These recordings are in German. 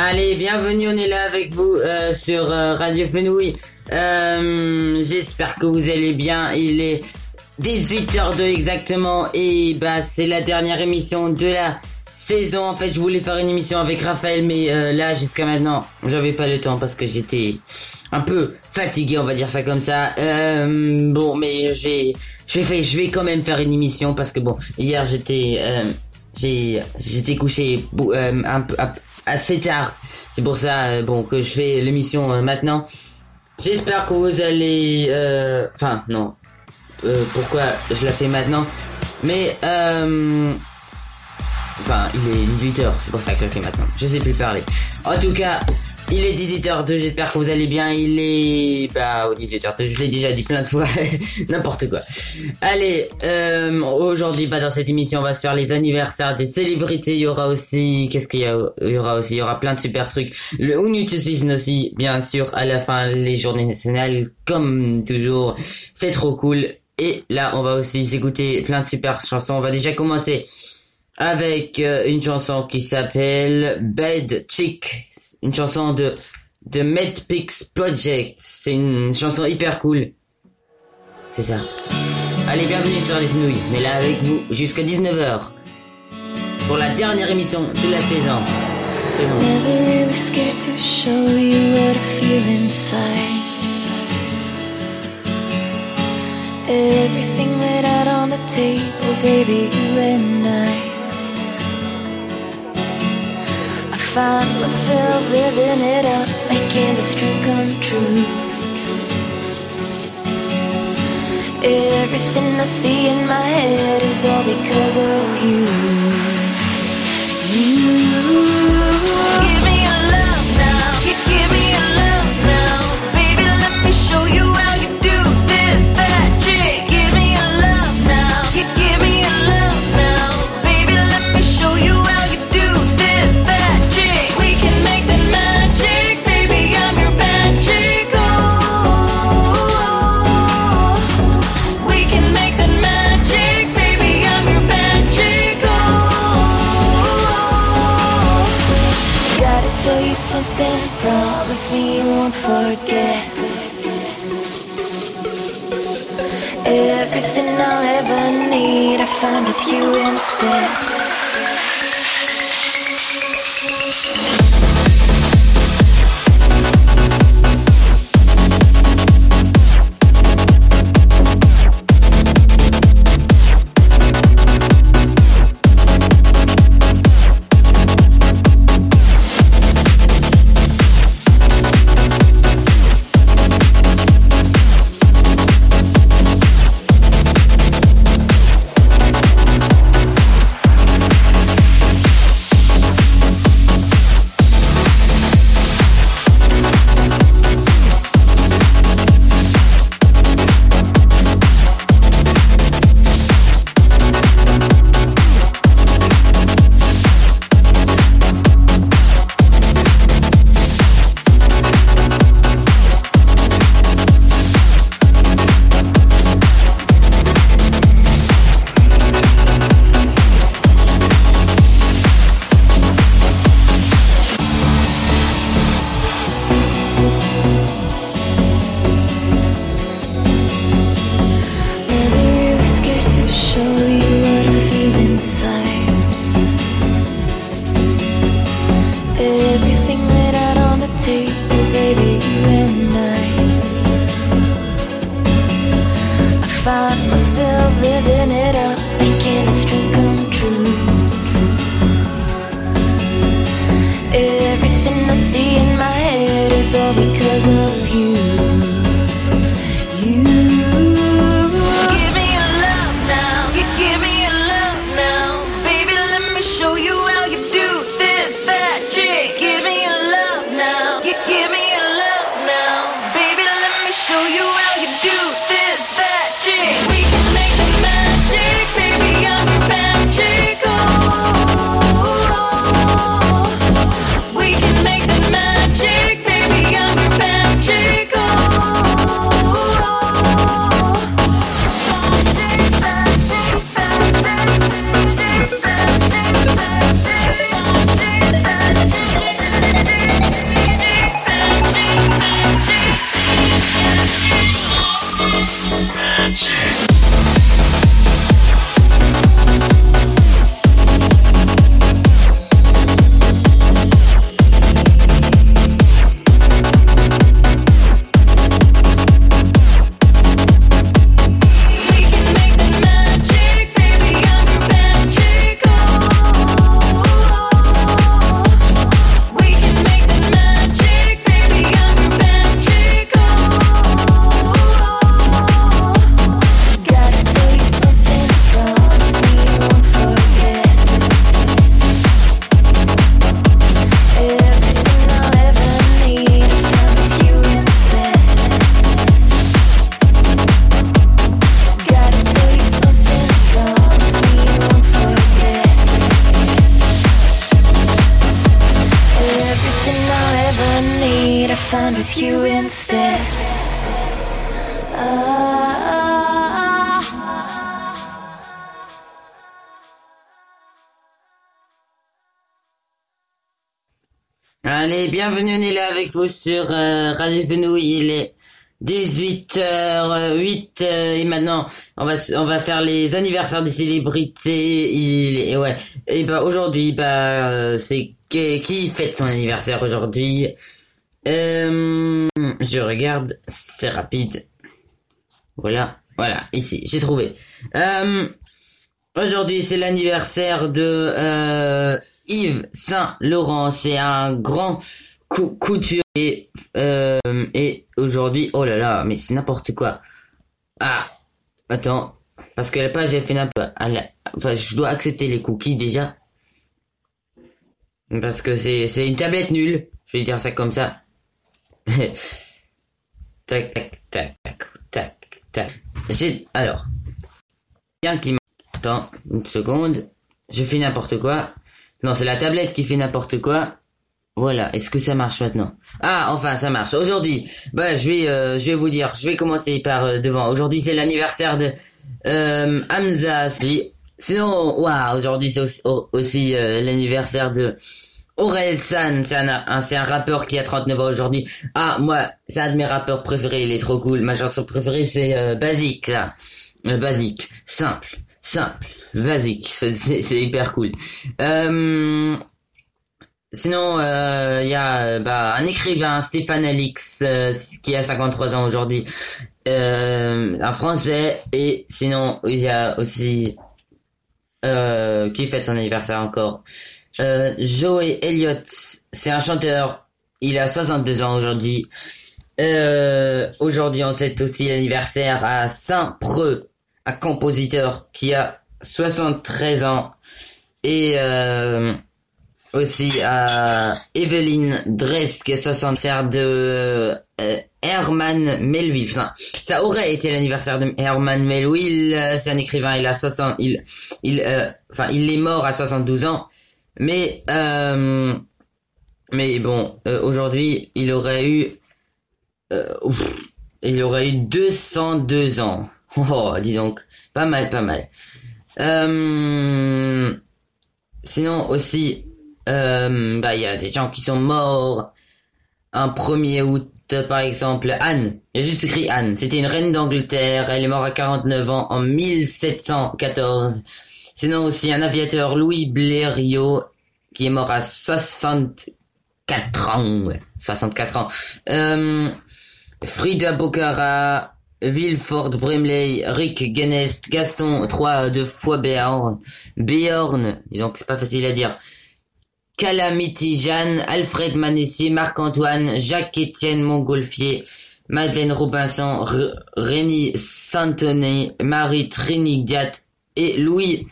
Allez, bienvenue, on est là avec vous euh, sur euh, Radio Fenouil. Euh, J'espère que vous allez bien. Il est 18h02 exactement et bah c'est la dernière émission de la saison. En fait, je voulais faire une émission avec Raphaël, mais là jusqu'à maintenant, j'avais pas le temps parce que j'étais un peu fatigué, on va dire ça comme ça. Bon, mais j'ai, je vais, quand même faire une émission parce que bon, hier j'étais, j'ai, j'étais couché un peu assez tard. C'est pour ça, euh, bon, que je fais l'émission euh, maintenant. J'espère que vous allez, euh, enfin non, pourquoi je la fais maintenant, mais Enfin, il est 18h, c'est pour ça que je le fais maintenant. Je sais plus parler. En tout cas, il est 18h02, j'espère que vous allez bien. Il est... Bah, au 18h02, je l'ai déjà dit plein de fois. N'importe quoi. Allez, euh, aujourd'hui, bah, dans cette émission, on va se faire les anniversaires des célébrités. Il y aura aussi... Qu'est-ce qu'il y, a? Il y aura aussi Il y aura plein de super trucs. Le Season aussi, bien sûr. À la fin, les journées nationales, comme toujours. C'est trop cool. Et là, on va aussi s'écouter plein de super chansons. On va déjà commencer avec euh, une chanson qui s'appelle Bad Chick, une chanson de de Medpix Project. C'est une chanson hyper cool. C'est ça. Allez, bienvenue sur les Fenouilles. Est là avec vous jusqu'à 19h pour la dernière émission de la saison. Everything laid out on the table, baby, I. find myself living it up, making this dream come true. Everything I see in my head is all because of you. Give me fun with you instead. Avec vous sur euh, Radio. Il est 18h08 euh, et maintenant on va on va faire les anniversaires des célébrités. Il et ouais. Et bah aujourd'hui bah c'est qui, qui fête son anniversaire aujourd'hui? Je regarde, c'est rapide. Voilà, voilà, ici, j'ai trouvé. Aujourd'hui, c'est l'anniversaire de Yves Saint-Laurent. C'est un grand couturier. Euh, et aujourd'hui, oh là là, mais c'est n'importe quoi. Ah, attends, parce que la page j'ai fait n'importe. Enfin, je dois accepter les cookies déjà. Parce que c'est c'est une tablette nulle. Je vais dire ça comme ça. tac tac tac tac tac. J'ai alors bien qui attends une seconde. Je fais n'importe quoi. Non, c'est la tablette qui fait n'importe quoi. Voilà, est-ce que ça marche maintenant? Ah, enfin, ça marche. Aujourd'hui, bah, je vais, euh, je vais vous dire, je vais commencer par euh, devant. Aujourd'hui, c'est l'anniversaire de euh, Hamza. Sinon, waouh, aujourd'hui c'est aussi, au- aussi, euh, l'anniversaire de Aurel San. C'est un, un- rappeur qui a 39 ans aujourd'hui. Ah, moi, c'est un de mes rappeurs préférés. Il est trop cool. Ma chanson préférée, c'est euh, Basique, là. Basique, simple, simple, basique. C'est hyper cool. Sinon, euh, il y a euh, bah, un écrivain, Stéphane Alix, euh, qui a 53 ans aujourd'hui, euh, un Français, et sinon, il y a aussi euh, qui fête son anniversaire encore. Euh, Joey Elliott, c'est un chanteur, il a 62 ans aujourd'hui. Euh, aujourd'hui, on fête aussi l'anniversaire à Saint-Preux, un compositeur qui a 73 ans. Et euh, aussi à Evelyn Dress qui est 60 de euh, Herman Melville. Ça aurait été l'anniversaire de Herman Melville. euh, C'est un écrivain. Il a 60. Il, il, euh, enfin, il est mort à 72 ans. Mais, euh, mais bon, euh, aujourd'hui, il aurait eu, euh, ouf, il aurait eu 202 ans. Oh, dis donc, pas mal, pas mal. Euh, sinon aussi, euh, bah il y a des gens qui sont morts. Un 1er août par exemple Anne. J'ai juste écrit Anne. C'était une reine d'Angleterre. Elle est morte à 49 ans en 1714 sinon aussi un aviateur Louis Blériot qui est mort à 64 ans ouais, 64 ans. Euh, Frida Bocara Wilford Brimley, Rick Genest, Gaston, trois de fois Béorn, Béorn, donc c'est pas facile à dire, Calamity Jeanne, Alfred Manessier, Marc-Antoine, Jacques-Étienne Montgolfier, Madeleine Robinson, R- Rémi Marie Trinidad et Louis,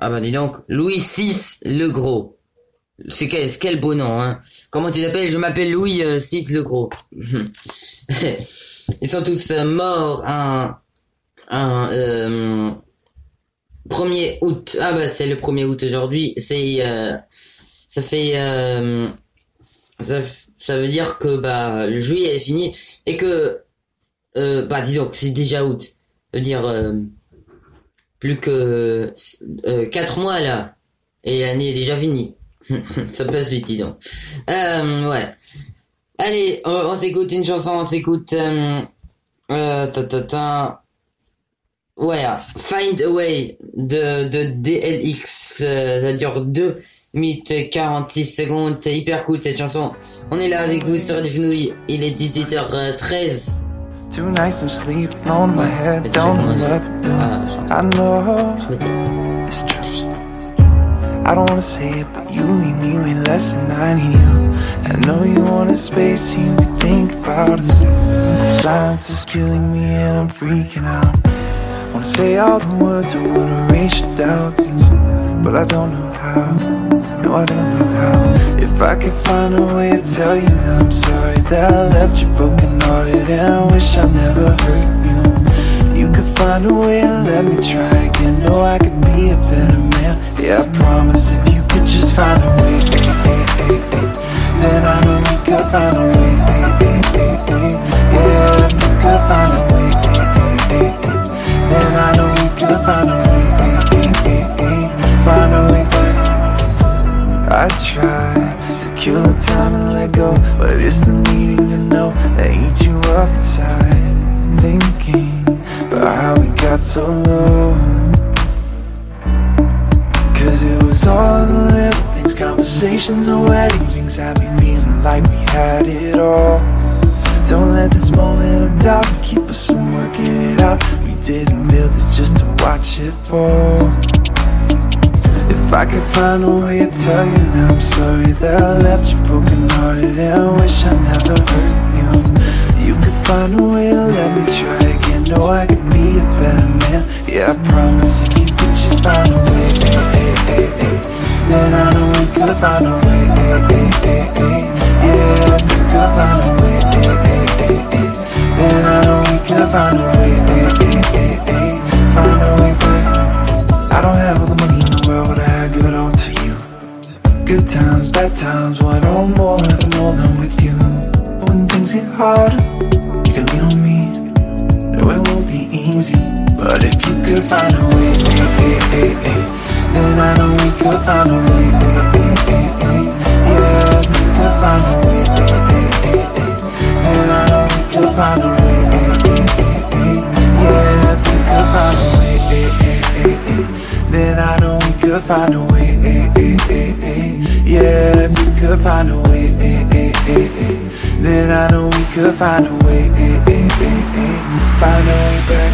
ah bah dis donc, Louis VI le Gros. C'est quel, beau nom, hein. Comment tu t'appelles? Je m'appelle Louis euh, VI le Gros. Ils sont tous euh, morts un, un euh, 1er août. Ah bah c'est le 1er août aujourd'hui. C'est euh, ça fait euh, ça, ça, veut dire que bah le juillet est fini et que euh, bah disons que c'est déjà août. veut dire euh, plus que euh, quatre mois là et l'année est déjà finie. ça passe vite, dis donc. Euh, ouais. Allez, on, s'écoute une chanson, on s'écoute. Euh, euh, ta, ta, ta. Ouais, Find a Way de, de DLX, ça dure deux 8, 46 secondes, c'est hyper cool cette chanson. On est là avec vous sur les fenouilles, il est 18h13. Two nights of sleep, on my head, don't ah, know what to do. I know it's true. I don't wanna say it, but you leave me with less than I need you. I know you want a space you can think about us. The silence is killing me and I'm freaking out. Wanna say all the words, I wanna erase your doubts, but I don't know how. whatever how? If I could find a way to tell you that I'm sorry That I left you brokenhearted and I wish I never hurt you. You could find a way to let me try again. No, I could be a better man. Yeah, I promise if you could just find a way. Then I know we could find a way. Yeah, if you could find eh, let go, but it's the needing to know that eats you up inside. Thinking about how we got so low. Cause it was all the little things, conversations and wedding rings had me feeling like we had it all. Don't let this moment of doubt keep us from working it out. We didn't build this just to watch it fall. I could find a way to tell you that I'm sorry that I left you broken hearted and I wish I never hurt you. You could find a way to let me try again. Know I could be a better man. Yeah, I promise if you could just find a way, then I know we could find a way. Yeah, you could find a way, eh, eh, then I know we could find a way. Times, bad times, one or more, never more than with you. When things get hard, you can lean on me. No, it won't be easy, but if you could find a way, eh, eh, eh, then I know we could find a way. Yeah, you could find a way, then I know we could find a way. Yeah, you could find a way, then I know we could find a way. Yeah, if you could find a way, then I know we could find a way. Find a way back.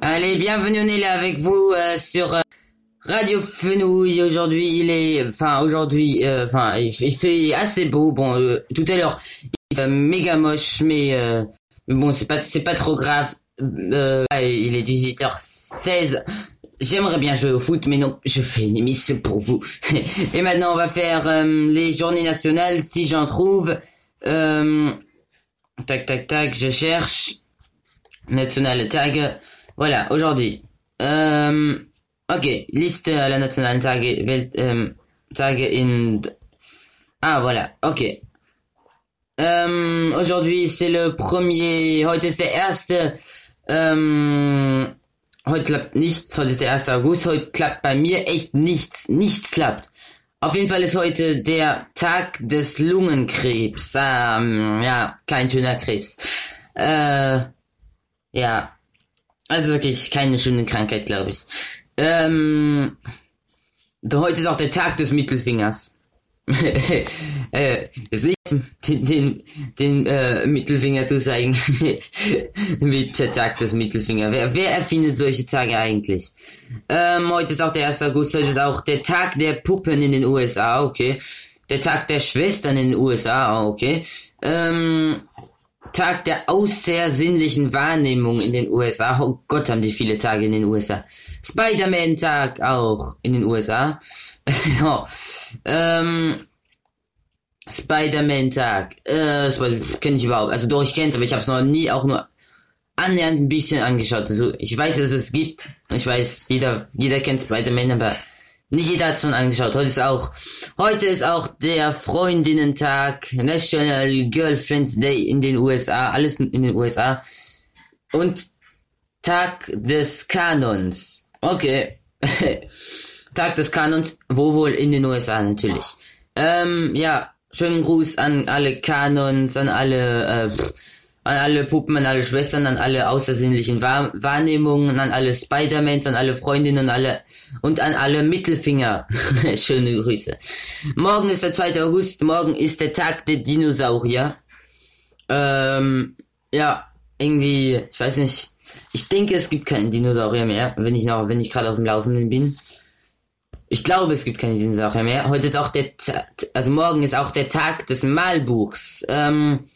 Allez, bienvenue, on est là avec vous euh, sur euh, Radio Fenouille. Aujourd'hui, il est, enfin aujourd'hui, euh, il, fait- il fait assez beau. Bon, tout à l'heure, il fait méga moche, mais bon, c'est pas, c'est pas trop grave. Il est 18h16. J'aimerais bien jouer au foot, mais non, je fais une émission pour vous. Et maintenant, on va faire euh, les journées nationales, si j'en trouve. Euh, tac, tac, tac, je cherche. National Tag. Voilà, aujourd'hui. Euh, ok, liste à la National Tag, Tage in... Ah, voilà, ok. Aujourd'hui, c'est le premier, heute ist der erste, heute klappt nichts, heute ist der 1. August, heute klappt bei mir echt nichts, nichts klappt. Auf jeden Fall ist heute der Tag des Lungenkrebs. Ähm, ja, kein schöner Krebs. Äh, ja. Also wirklich keine schöne Krankheit, glaube ich. Ähm, heute ist auch der Tag des Mittelfingers. äh, ist nicht den, den, den äh, Mittelfinger zu zeigen. Mit des Mittelfinger. Wer, wer erfindet solche Tage eigentlich? Ähm, heute ist auch der 1. August, heute ist auch der Tag der Puppen in den USA, okay. Der Tag der Schwestern in den USA, okay. Ähm, Tag der außersinnlichen Wahrnehmung in den USA. Oh Gott, haben die viele Tage in den USA. Spider-Man-Tag auch in den USA. ja. Ähm, Spider-Man-Tag. Äh, das kenne ich überhaupt. Also doch, ich kenne aber ich habe es noch nie auch nur annähernd ein bisschen angeschaut. Also ich weiß, dass es gibt. Ich weiß, jeder, jeder kennt Spider-Man, aber nicht jeder hat es schon angeschaut. Heute ist auch, heute ist auch der Freundinnentag, National Girlfriends Day in den USA, alles in den USA. Und Tag des Kanons. Okay. Tag des Kanons, wo wohl in den USA natürlich. Ähm, ja, schönen Gruß an alle Kanons, an alle, äh, an alle Puppen, an alle Schwestern, an alle außersinnlichen Wahr Wahrnehmungen, an alle Spider-Mans, an alle Freundinnen, alle und an alle Mittelfinger. Schöne Grüße. Morgen ist der 2. August, morgen ist der Tag der Dinosaurier. Ähm, ja, irgendwie, ich weiß nicht. Ich denke, es gibt keinen Dinosaurier mehr, wenn ich noch, wenn ich gerade auf dem Laufenden bin. Ich glaube, es gibt keine Dinosaurier mehr. Heute ist auch der, Ta- also morgen ist auch der Tag des Malbuchs. Ähm,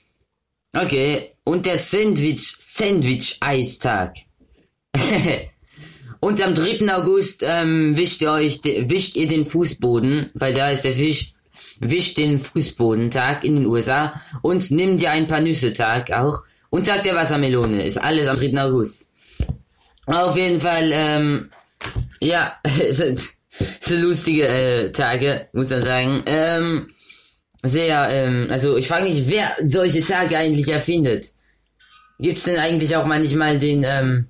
okay. Und der Sandwich, Sandwich-Eistag. Und am 3. August ähm, wischt ihr euch, wischt ihr den Fußboden, weil da ist der Fisch, wischt den Fußbodentag in den USA und nimmt ihr ein paar Nüsse Tag auch. Und Tag der Wassermelone ist alles am 3. August. Auf jeden Fall, ähm, ja, lustige äh, Tage, muss man sagen. Ähm, sehr, ähm, also ich frage mich, wer solche Tage eigentlich erfindet. Gibt's denn eigentlich auch manchmal den, ähm,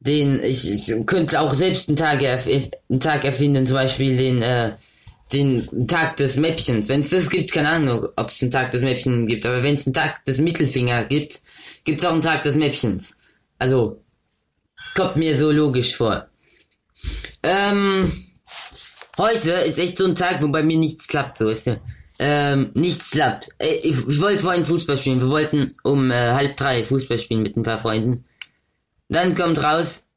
den, ich, ich könnte auch selbst einen Tag, erf einen Tag erfinden, zum Beispiel den, äh, den Tag des Mäppchens. Wenn es das gibt, keine Ahnung, ob es einen Tag des Mäppchens gibt, aber wenn es einen Tag des Mittelfingers gibt, gibt es auch einen Tag des Mäppchens. Also, kommt mir so logisch vor. Ähm, heute ist echt so ein Tag, wo bei mir nichts klappt, so ist ja. Ähm, nichts klappt. Äh, Ich, ich wollte vorhin Fußball spielen. Wir wollten um äh, halb drei Fußball spielen mit ein paar Freunden. Dann kommt raus,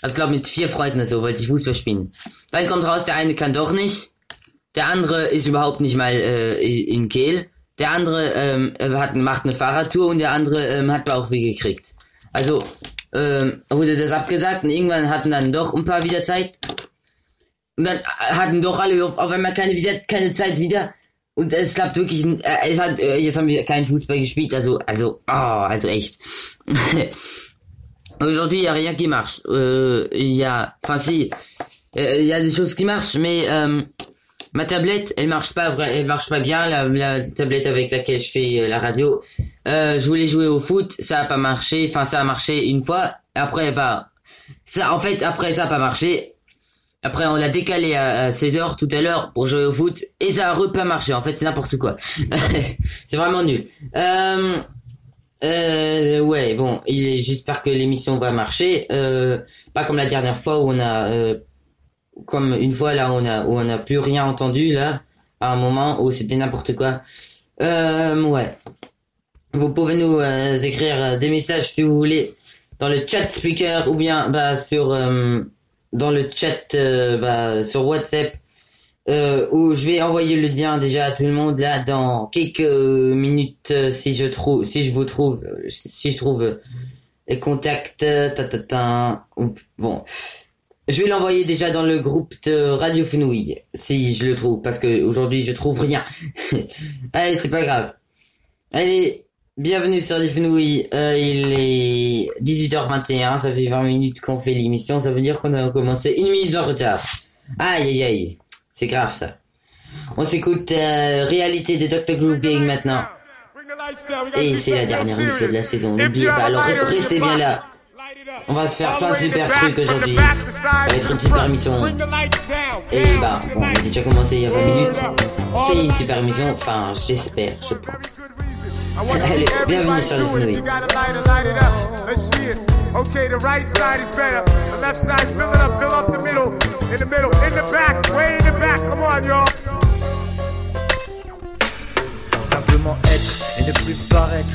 also glaube mit vier Freunden oder so wollte ich Fußball spielen. Dann kommt raus, der eine kann doch nicht. Der andere ist überhaupt nicht mal äh, in Kehl. Der andere ähm, hat macht eine Fahrradtour und der andere ähm, hat Bauchweh gekriegt. Also ähm, wurde das abgesagt und irgendwann hatten dann doch ein paar wieder Zeit. Und dann hatten doch alle auf, auf einmal keine wieder keine Zeit wieder. Und es klappt wirklich. Äh, es hat äh, jetzt haben wir keinen Fußball gespielt. Also also oh, also echt. Aujourd'hui, il n'y a rien qui marche. Euh, Il y a, enfin si, euh, il y a des choses qui marchent, mais euh, ma tablette, elle marche pas, vra- elle marche pas bien. La, la tablette avec laquelle je fais euh, la radio. Euh, je voulais jouer au foot, ça a pas marché. Enfin, ça a marché une fois. Après, bah, ça, en fait, après ça a pas marché. Après, on l'a décalé à, 16h tout à l'heure pour jouer au foot et ça a pas marché. En fait, c'est n'importe quoi. c'est vraiment nul. Euh, euh, ouais, bon, j'espère que l'émission va marcher. Euh, pas comme la dernière fois où on a, euh, comme une fois là, on a, où on n'a plus rien entendu là, à un moment où c'était n'importe quoi. Euh, ouais. Vous pouvez nous euh, écrire euh, des messages si vous voulez dans le chat speaker ou bien bah sur euh, dans le chat euh, bah, sur WhatsApp euh, où je vais envoyer le lien déjà à tout le monde là dans quelques minutes si je trouve si je vous trouve si je trouve les contacts ta, ta, ta. bon je vais l'envoyer déjà dans le groupe de Radio Fenouille si je le trouve parce que aujourd'hui je trouve rien allez c'est pas grave allez bienvenue sur les Fenouilles Euh, il est 18h21 ça fait 20 minutes qu'on fait l'émission ça veut dire qu'on a commencé une minute en retard aïe aïe aïe c'est grave ça. On s'écoute euh, Réalité de Dr. Groove Gang maintenant. Et c'est la dernière mission de la saison. N'oubliez pas, alors re- restez bien là. On va se faire plein de super trucs aujourd'hui. Ça va être une super émission. Et bah, bon, on a déjà commencé il y a 20 minutes. C'est une super émission, enfin, j'espère, je pense. Allez, bienvenue sur les Fenouilles. Okay, the right side is better. The left side, fill it up, fill up the middle. In the middle, in the back, way in the back. Come on, y'all. Simplement être et ne plus paraître.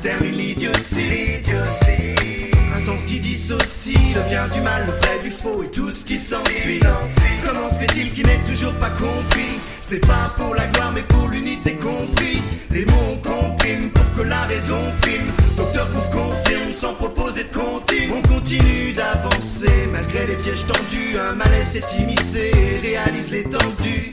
Termine l'idiotie. Un sens qui dissocie le bien du mal, le vrai du faux et tout ce qui s'ensuit. Comment se fait-il qu'il n'ait toujours pas compris? Ce n'est pas pour la gloire mais pour l'unité compris. Les mots on comprime pour que la raison prime. Docteur Groove confirme sans proposer de comptine. On continue d'avancer malgré les pièges tendus. Un malaise s'est immiscé et réalise l'étendue.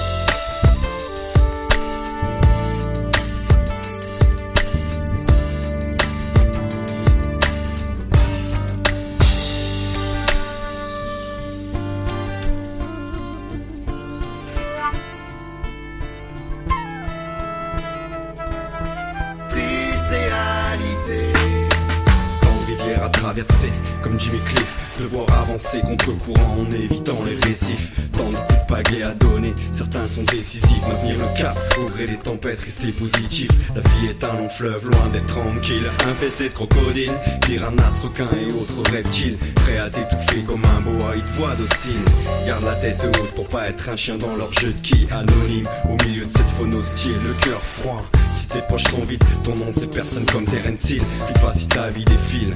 Traverser comme Jimmy Cliff, devoir avancer contre courant en évitant les récifs. Tant de coups à donner, certains sont décisifs. Maintenir le cap, au gré des tempêtes, rester positif. La vie est un long fleuve, loin d'être tranquille. Infesté de crocodiles, piranhas, requins et autres reptiles. Prêt à t'étouffer comme un boa, ils te voient docile. Garde la tête haute pour pas être un chien dans leur jeu de qui anonyme. Au milieu de cette faune hostile, le cœur froid. Si tes poches sont vides, ton nom c'est personne comme Terence Hill. Puis pas si ta vie défile.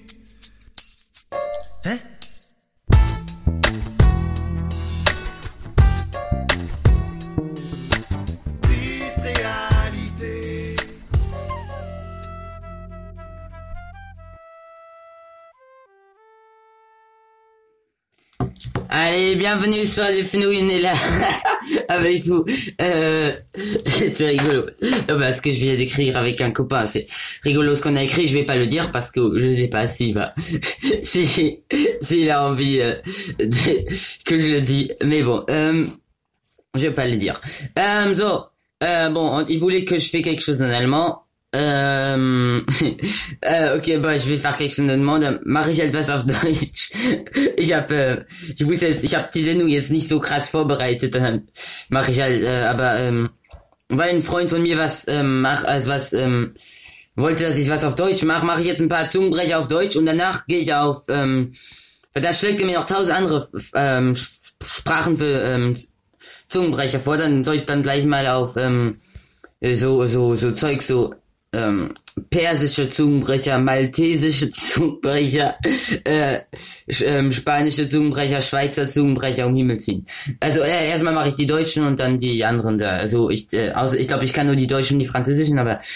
Allez, bienvenue sur les fenouilles, on est là avec vous. Euh, c'est rigolo. Parce que je viens d'écrire avec un copain, c'est rigolo ce qu'on a écrit, je vais pas le dire parce que je sais pas s'il va, si, s'il a envie euh, que je le dis. Mais bon, euh, je vais pas le dire. Euh, euh, bon, on- il voulait que je fais quelque chose en allemand. Ähm, äh, okay, boah, ich will faire quelque chose en allemand. Mache ich etwas auf Deutsch. Ich habe, äh, ich wusste jetzt, ich habe die Sendung jetzt nicht so krass vorbereitet. Dann mache ich halt, äh, aber ähm, weil ein Freund von mir was ähm, mach, also was ähm, wollte, dass ich was auf Deutsch mache, mache ich jetzt ein paar Zungenbrecher auf Deutsch und danach gehe ich auf, ähm, weil da schlägt er mir noch tausend andere ähm, Sprachen für ähm, Zungenbrecher vor, dann soll ich dann gleich mal auf ähm, so so so Zeug so ähm, persische Zungenbrecher, maltesische Zungenbrecher, äh, ähm, spanische Zungenbrecher, Schweizer Zungenbrecher um Himmel ziehen. Also äh, erstmal mache ich die deutschen und dann die anderen da. Also ich äh, außer ich glaube ich kann nur die deutschen und die französischen, aber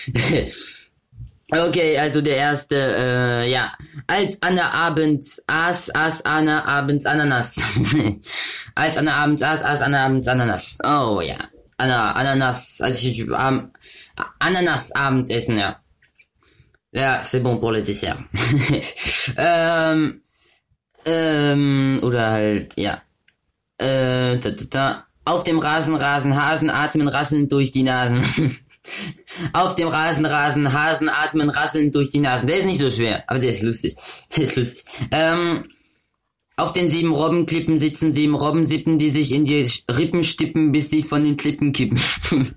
Okay, also der erste, äh, ja. Als Anna abends aß, aß Anna abends Ananas. Als Anna abends aß, aß Anna abends Ananas. Oh ja. Anna, Ananas. Als ich ähm, Ananas abends essen, ja. Ja, c'est bon pour le dessert. ähm, ähm, oder halt, ja. Äh, da, da, da. Auf dem Rasen, Rasen, Hasen atmen rasselnd durch die Nasen. Auf dem Rasen, Rasen, Hasen atmen rasselnd durch die Nasen. Der ist nicht so schwer, aber der ist lustig. Der ist lustig. Ähm, auf den sieben Robbenklippen sitzen sieben Robbensippen, die sich in die Rippen stippen, bis sie von den Klippen kippen.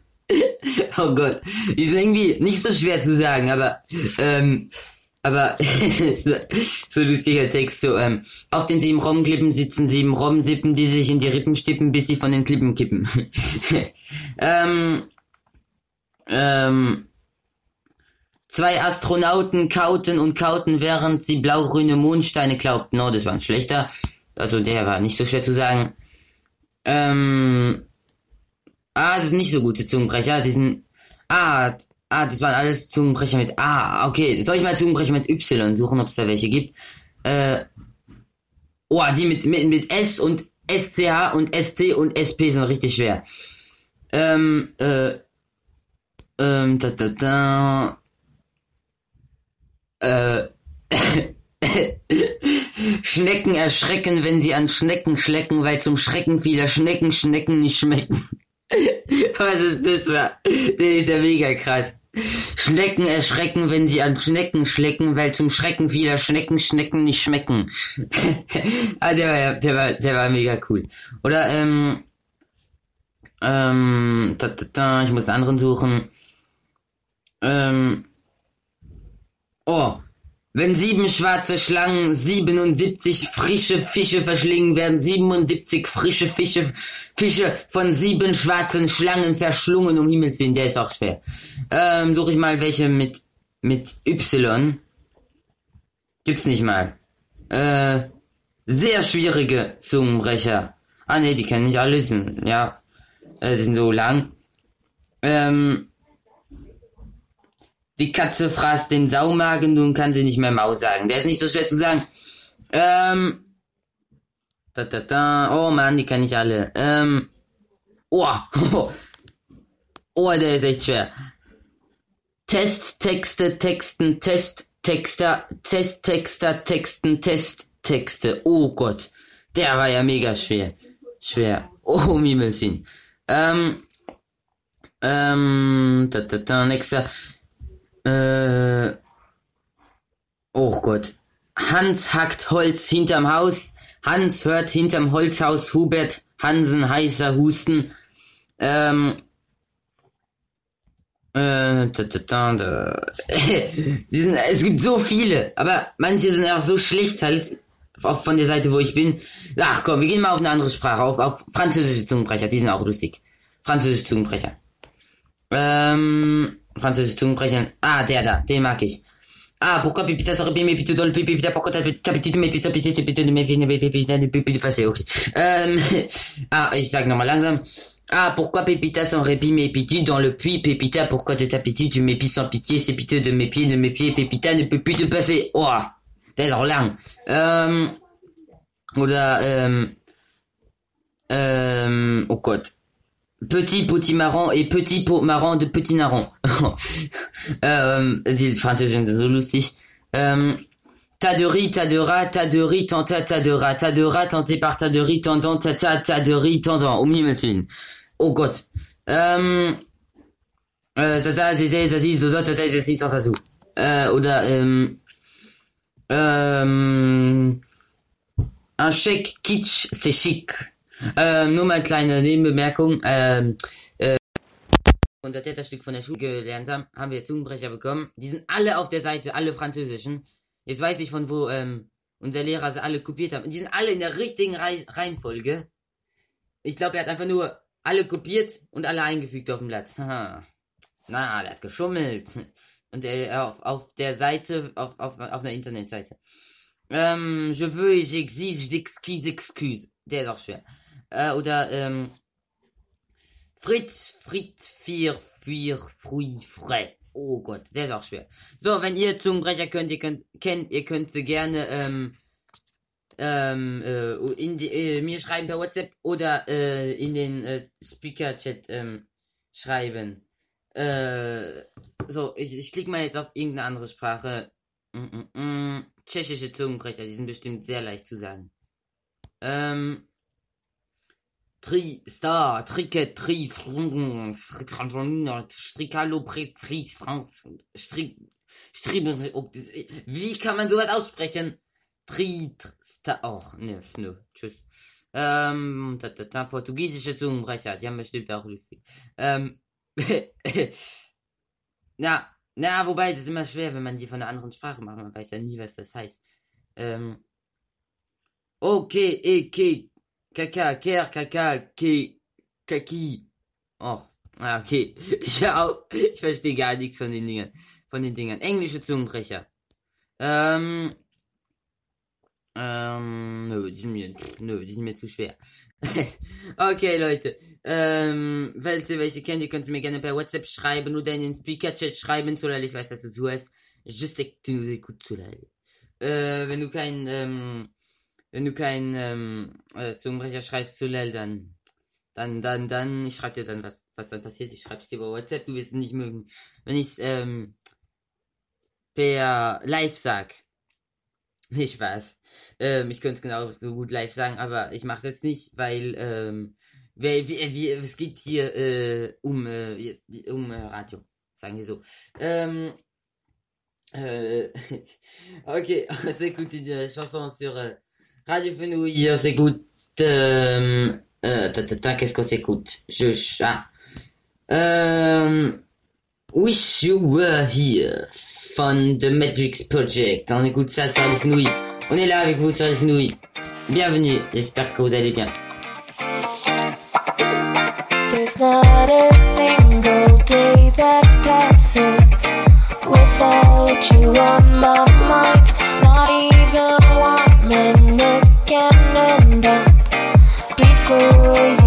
oh Gott. Ist irgendwie nicht so schwer zu sagen, aber, ähm, aber so, lustiger Text, so, ähm, auf den sieben Robbenklippen sitzen sieben Robbensippen, die sich in die Rippen stippen, bis sie von den Klippen kippen. ähm, ähm, zwei Astronauten kauten und kauten, während sie blaugrüne Mondsteine glaubten. Oh, das war ein schlechter. Also der war nicht so schwer zu sagen. Ähm, ah, das sind nicht so gute Zungenbrecher. Die sind, ah, ah, das waren alles Zungenbrecher mit, ah, okay. Soll ich mal Zungenbrecher mit Y suchen, ob es da welche gibt? Äh, oh, die mit, mit, mit S und SCH und ST und SP sind richtig schwer. Ähm, äh, ähm, da, da, da. Äh. Schnecken erschrecken, wenn sie an Schnecken schlecken, weil zum Schrecken vieler Schnecken Schnecken nicht schmecken. Was ist das war? Der ist ja mega krass. Schnecken erschrecken, wenn sie an Schnecken schlecken, weil zum Schrecken vieler Schnecken Schnecken nicht schmecken. ah, der war, der war, der war mega cool. Oder, ähm, Ähm, ta, ta, ta, ich muss einen anderen suchen. Ähm, oh. Wenn sieben schwarze Schlangen 77 frische Fische verschlingen, werden 77 frische Fische, Fische von sieben schwarzen Schlangen verschlungen, um Himmels Willen, der ist auch schwer. Ähm, suche ich mal welche mit, mit Y. Gibt's nicht mal. Äh, sehr schwierige Zungenbrecher. Ah ne, die kennen nicht alle, sind, ja, äh, die sind so lang. Ähm, die Katze fraß den Saumagen, nun kann sie nicht mehr Maus sagen. Der ist nicht so schwer zu sagen. Ähm, da, da, da, oh Mann, die kann ich alle. Ähm, oh, oh, der ist echt schwer. Test, Texte, Texten, Test, Texter, Test, Texter, Texten, Test, Texte. Oh Gott, der war ja mega schwer. Schwer. Oh, Mimmelchen. Ähm, ähm, da, da, da, nächster. Äh, oh Gott. Hans hackt Holz hinterm Haus. Hans hört hinterm Holzhaus Hubert Hansen heißer Husten. Ähm, äh, da, sind, es gibt so viele, aber manche sind auch so schlecht halt auf, von der Seite, wo ich bin. Ach komm, wir gehen mal auf eine andere Sprache, auf, auf französische Zungenbrecher, die sind auch lustig. Französische Zungenbrecher. Ähm, französische Zungenbrecher. Ah, da, den mag ich. Ah, pourquoi pépita serait bien, plutôt dans le pépita, pourquoi t'as capité, mais plutôt pépita, pépita, pépita, mais pépita, mais pépita, passé, ok. Ähm, ah, ich sag nochmal langsam. Ah, pourquoi Pépita sans répit m'épie-tu dans le puits, Pépita, pourquoi te tapis-tu, tu m'épies sans pitié, c'est piteux de mes pieds, de mes pieds, Pépita ne peut plus te passer. Oh, der ist auch lang. Ähm, oder, ähm, ähm, oh Gott. Petit potimarron et petit potimarron de petit narron. ähm, die Französischen sind so lustig. Ähm, tas de riz, tas de rats, tas de riz, tant tas, tas de rats, tas de rats tentés par tas de riz, tendant, tas, tas, tas de riz, tendant. Um Himmels Willen. Oh Gott. Ähm, äh, Sasa, Sese, Sasi, Sosa, Tata, Sasi, Sasasu. Äh, oder, ähm, ähm, un Scheck Kitsch, c'est chic. Ähm, nur mal eine kleine Nebenbemerkung. Ähm, äh, unser Täterstück von der Schule gelernt haben, haben wir Zungenbrecher bekommen. Die sind alle auf der Seite, alle französischen. Jetzt weiß ich von wo ähm, unser Lehrer sie alle kopiert haben. Die sind alle in der richtigen Rei Reihenfolge. Ich glaube, er hat einfach nur alle kopiert und alle eingefügt auf dem Blatt. Haha. Na, der hat geschummelt. Und er auf, auf der Seite, auf, auf, auf einer Internetseite. Ähm, je veux, j'exige, j'excuse, excuse. Der ist auch schwer. Äh, oder, ähm, Fritz, Fritz, vier, vier, frui, frei. Oh Gott, der ist auch schwer. So, wenn ihr Zungenbrecher könnt, ihr könnt, kennt, ihr könnt sie gerne, ähm, ähm, äh, in die, äh, mir schreiben per WhatsApp oder äh, in den äh, Speaker-Chat ähm, schreiben. Äh, so, ich, ich klicke mal jetzt auf irgendeine andere Sprache. Mm -mm -mm. Tschechische Zungenbrecher, die sind bestimmt sehr leicht zu sagen. Ähm, Tri, Star, Tricket, Tri, Stricalo, Tri, Strans, Strick, Strieben, oh, das- wie kann man sowas aussprechen? Tri, Star, oh, ne, ne, tschüss. Ähm, da, da, da, portugiesische Zungenbrecher, die haben bestimmt auch lustig. Ähm, na, na, wobei, das ist immer schwer, wenn man die von einer anderen Sprache macht, man weiß ja nie, was das heißt. Ähm, okay, okay, Kaka, Ker, Kaka, Ke, Kaki. Och, ah, okay. Ich, auch, ich verstehe gar nichts von den Dingen. Von den Dingern. Englische Zungenbrecher. Ähm, ähm, nö, die sind mir, nö, die sind mir zu schwer. okay, Leute. Ähm, falls ihr welche kennt, ihr könnt mir gerne per WhatsApp schreiben oder in den Speaker-Chat schreiben, Solal, ich weiß, dass du zuhörst. Je sais que tu nous écoutes, Solal. Äh, wenn du kein, ähm, wenn du kein, ähm, äh, Zungenbrecher schreibst, Solal, dann, dann, dann, dann, ich schreib dir dann, was, was dann passiert. Ich schreib's dir bei WhatsApp, du wirst es nicht mögen. Wenn ich's, ähm, per Live sag. Nicht Spaß. Ähm, ich könnte genau so gut live sagen, aber ich mache jetzt nicht, weil ähm, wer, wie, wie, es geht hier äh, um, äh, um äh, Radio, sagen wir so. Ähm, euh, ok, on s'écoute une chanson sur euh, Radio Fenouille, on s'écoute euh, Euh, qu'est-ce qu'on s'écoute? Je, ah. Euh, Wish You Were Here, Fun The Matrix Project. On écoute ça sur les Fenouilles. On est là avec vous sur les Fenouilles. Bienvenue, j'espère que vous allez bien. There's not a single day that passes without you on my mind. Not even one minute can end up before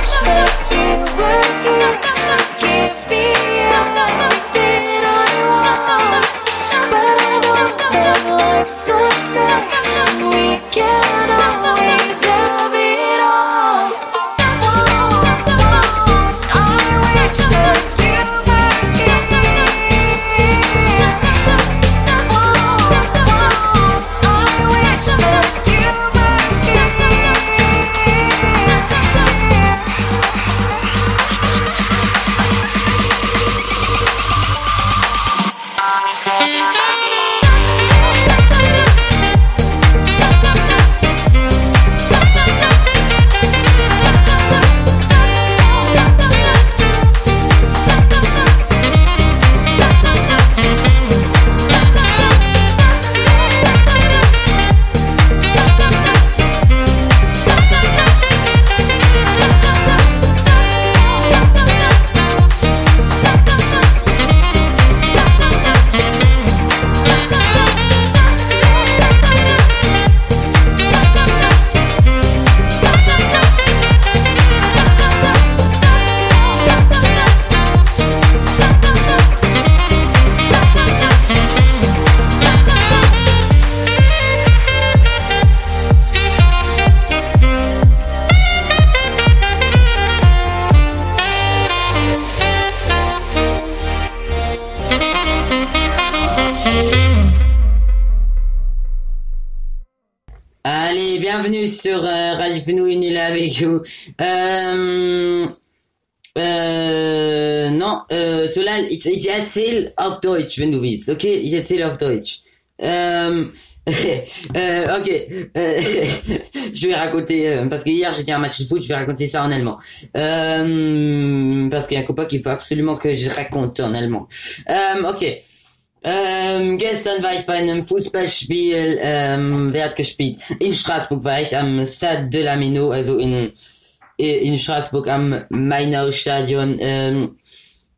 Watch the vous. Euh, äh, no, äh, Solal, ich, ich erzähl auf Deutsch, wenn du willst, okay? Ich erzähl auf Deutsch? Ähm, äh, okay. Äh, je vais raconter, euh, parce que hier j'étais à un match de foot, je vais raconter ça en allemand. Euh, parce qu'il y a un copain qu'il faut absolument que je raconte en allemand. Ähm, okay. Ähm, gestern war ich bei einem Fußballspiel, ähm, wer hat gespielt? In Straßburg war ich am Stade de la Mino, also in, in Straßburg am Mainau-Stadion. Ähm,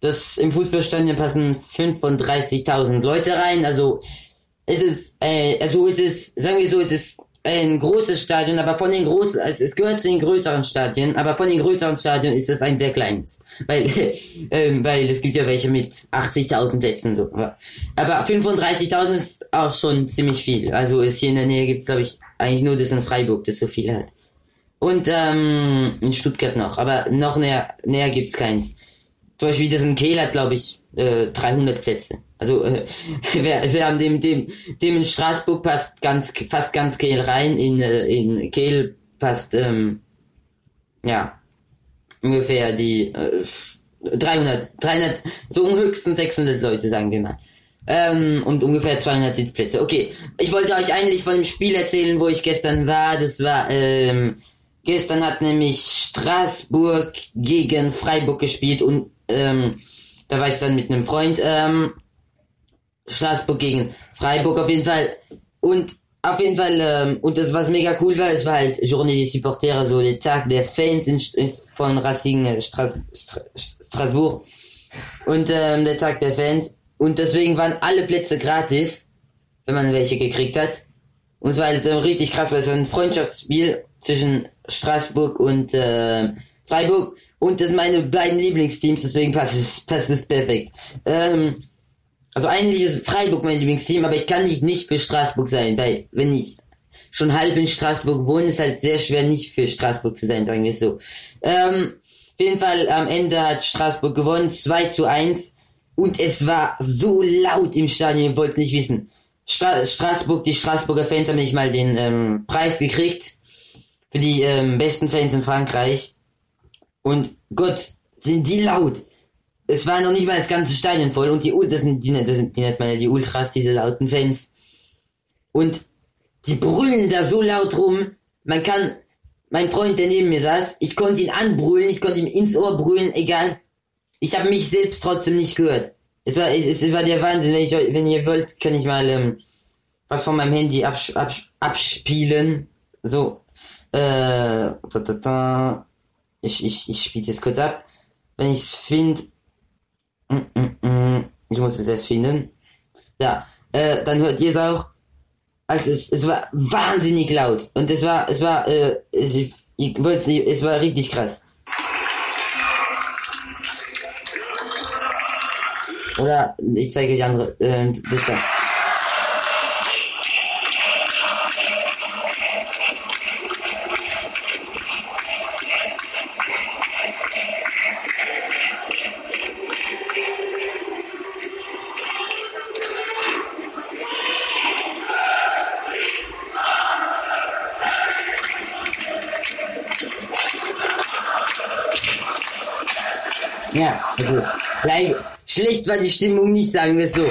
das im Fußballstadion passen 35.000 Leute rein, also es ist, äh, also es ist, sagen wir so, es ist ein großes Stadion, aber von den großen, also es gehört zu den größeren Stadien, aber von den größeren Stadien ist es ein sehr kleines, weil, ähm, weil es gibt ja welche mit 80.000 Plätzen so, aber, aber 35.000 ist auch schon ziemlich viel, also ist hier in der Nähe gibt's glaube ich eigentlich nur das in Freiburg, das so viel hat. Und ähm, in Stuttgart noch, aber noch näher, näher gibt's keins. Zum Beispiel das in Kehl hat, glaube ich, äh, 300 Plätze. Also äh, wir, wir haben dem, dem, dem in Straßburg passt ganz, fast ganz Kehl rein, in, äh, in Kehl passt, ähm, ja, ungefähr die äh, 300, 300, so um höchstens 600 Leute, sagen wir mal. Ähm, und ungefähr 200 Sitzplätze. Okay, ich wollte euch eigentlich von dem Spiel erzählen, wo ich gestern war. Das war, ähm, gestern hat nämlich Straßburg gegen Freiburg gespielt und ähm, da war ich dann mit einem Freund, ähm, Straßburg gegen Freiburg auf jeden Fall. Und auf jeden Fall, ähm, und das was mega cool war, es war halt Journée des Supporters, so der Tag der Fans in, von Racing äh, Stras, Stra, Strasbourg. Und ähm, der Tag der Fans. Und deswegen waren alle Plätze gratis, wenn man welche gekriegt hat. Und es war halt äh, richtig krass, weil es war ein Freundschaftsspiel zwischen Straßburg und äh, Freiburg. Und das sind meine beiden Lieblingsteams, deswegen passt es, passt es perfekt. Ähm, also eigentlich ist Freiburg mein Lieblingsteam, aber ich kann nicht, nicht für Straßburg sein, weil wenn ich schon halb in Straßburg wohne, ist halt sehr schwer nicht für Straßburg zu sein, sagen wir es so. Ähm, auf jeden Fall am Ende hat Straßburg gewonnen, 2 zu 1 und es war so laut im Stadion, ihr wollt nicht wissen. Stra Straßburg, die Straßburger Fans haben nicht mal den ähm, Preis gekriegt für die ähm, besten Fans in Frankreich. Und Gott, sind die laut. Es war noch nicht mal das ganze Stadion voll und die, das sind, die, das sind, die nennt man ja die Ultras, diese lauten Fans. Und die brüllen da so laut rum, man kann, mein Freund, der neben mir saß, ich konnte ihn anbrüllen, ich konnte ihm ins Ohr brüllen, egal. Ich habe mich selbst trotzdem nicht gehört. Es war, es, es war der Wahnsinn. Wenn, ich, wenn ihr wollt, kann ich mal ähm, was von meinem Handy abs abs abspielen. So. Äh, da, da, da. Ich, ich, ich spiele jetzt kurz ab. Wenn ich's finde. Mm, mm, mm. Ich muss es erst finden. Ja. Äh, dann hört ihr es auch. Also es, es war wahnsinnig laut. Und es war, es war, äh, es, ich, ich wollt's nicht, es war richtig krass. Oder ich zeige euch andere. Äh, das Ja, also leise. Schlecht war die Stimmung nicht, sagen wir es so.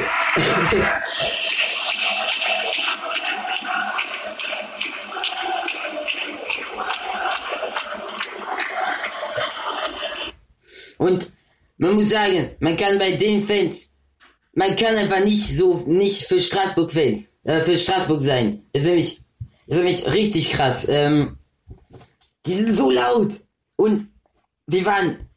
Und man muss sagen, man kann bei den Fans, man kann einfach nicht so, nicht für Straßburg-Fans, äh, für Straßburg sein. Ist nämlich, ist nämlich richtig krass. Ähm, die sind so laut. Und wir waren,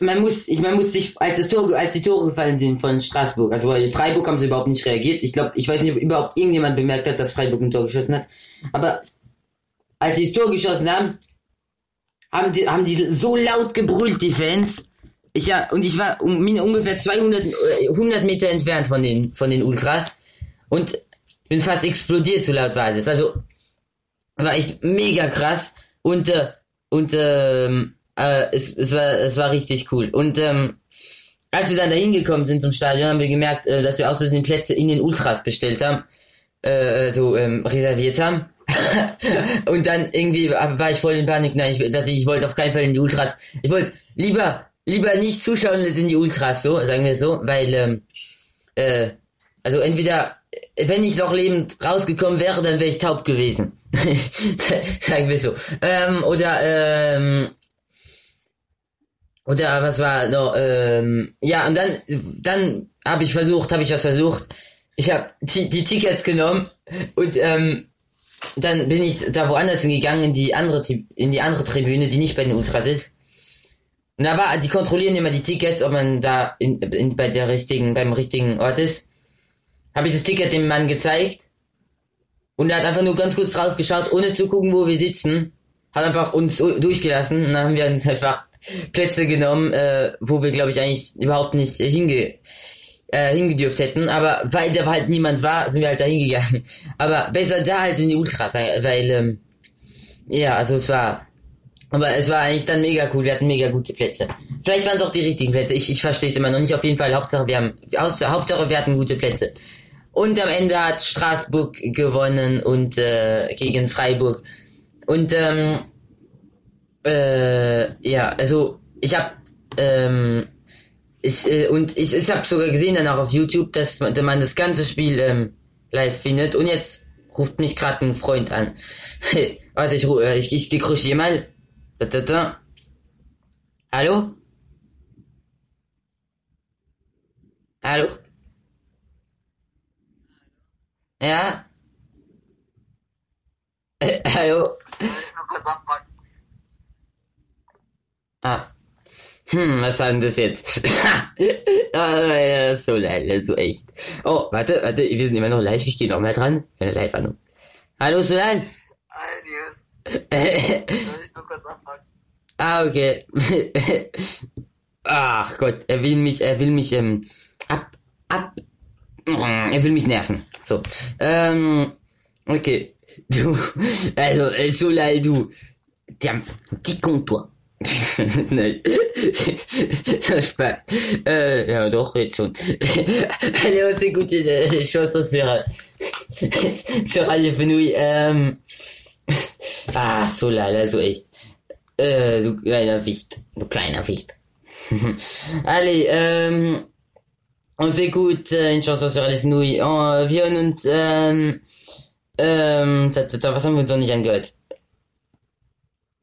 man muss, ich, man muss sich, als das Tor, als die Tore gefallen sind von Straßburg, also bei Freiburg haben sie überhaupt nicht reagiert. Ich glaube, ich weiß nicht, ob überhaupt irgendjemand bemerkt hat, dass Freiburg ein Tor geschossen hat. Aber als sie das Tor geschossen haben, haben die, haben die so laut gebrüllt, die Fans. Ich ja, und ich war um, ungefähr 200, äh, 100 Meter entfernt von den, von den Ultras. Und bin fast explodiert, so laut war das. Also, war echt mega krass. Und, äh, und, ähm, äh, es, es war, es war richtig cool. Und, ähm, als wir dann da hingekommen sind zum Stadion, haben wir gemerkt, äh, dass wir aus Versehen Plätze in den Ultras bestellt haben, äh, so, ähm, reserviert haben. und dann irgendwie war ich voll in Panik, nein, ich, dass ich, ich wollte auf keinen Fall in die Ultras. Ich wollte lieber, lieber nicht zuschauen als in die Ultras, so, sagen wir so, weil, ähm, äh, also entweder wenn ich noch lebend rausgekommen wäre, dann wäre ich taub gewesen. Sagen wir so. Ähm, oder, ähm, oder was war noch, ähm, ja, und dann, dann habe ich versucht, habe ich was versucht. Ich habe die, Tickets genommen und ähm, dann bin ich da woanders hingegangen in die andere in die andere Tribüne, die nicht bei den Ultras ist. Und da war, die kontrollieren immer die Tickets, ob man da in, in, bei der richtigen, beim richtigen Ort ist. Habe ich das Ticket dem Mann gezeigt und er hat einfach nur ganz kurz drauf geschaut, ohne zu gucken, wo wir sitzen. Hat einfach uns du- durchgelassen und dann haben wir uns einfach Plätze genommen, äh, wo wir, glaube ich, eigentlich überhaupt nicht hinge äh, hingedürft hätten, aber weil da halt niemand war, sind wir halt da hingegangen. Aber besser da halt in die Ultras, weil, ähm, ja, also es war, aber es war eigentlich dann mega cool, wir hatten mega gute Plätze. Vielleicht waren es auch die richtigen Plätze, ich, ich verstehe es immer noch nicht, auf jeden Fall, Hauptsache wir haben, Hauptsache wir hatten gute Plätze. Und am Ende hat Straßburg gewonnen und äh, gegen Freiburg. Und ähm, äh, ja, also ich hab ähm, ich, äh, und ich, ich habe sogar gesehen danach auf YouTube, dass man, dass man das ganze Spiel ähm, live findet. Und jetzt ruft mich gerade ein Freund an. Warte, ich, ru- äh, ich, ich dekruschiere mal. Da, da, da. Hallo? Hallo? Ja? Äh, hallo? Ah. Hm, was war denn das jetzt? Ah, so leid, so echt. Oh, warte, warte, wir sind immer noch live, ich gehe noch mal dran. Eine live an. Hallo, Solal? ah, okay. Ach Gott, er will mich, er will mich, ähm, ab, ab, er will mich nerven. So, ähm, okay. Du, also, äh, Solal, du, der, die toi. Nein. Spaß. Euh, ja, doch, jetzt schon. Allez, on s'écoute une euh, chanson sur, sur Radio Fenouil. Ähm, ah, so lala, so echt. Äh, du kleiner Wicht. Du kleiner Wicht. Allez, ähm, on s'écoute une chanson sur Radio Fenouil. On, wir hören uns, ähm, ähm, was haben wir uns noch nicht angehört?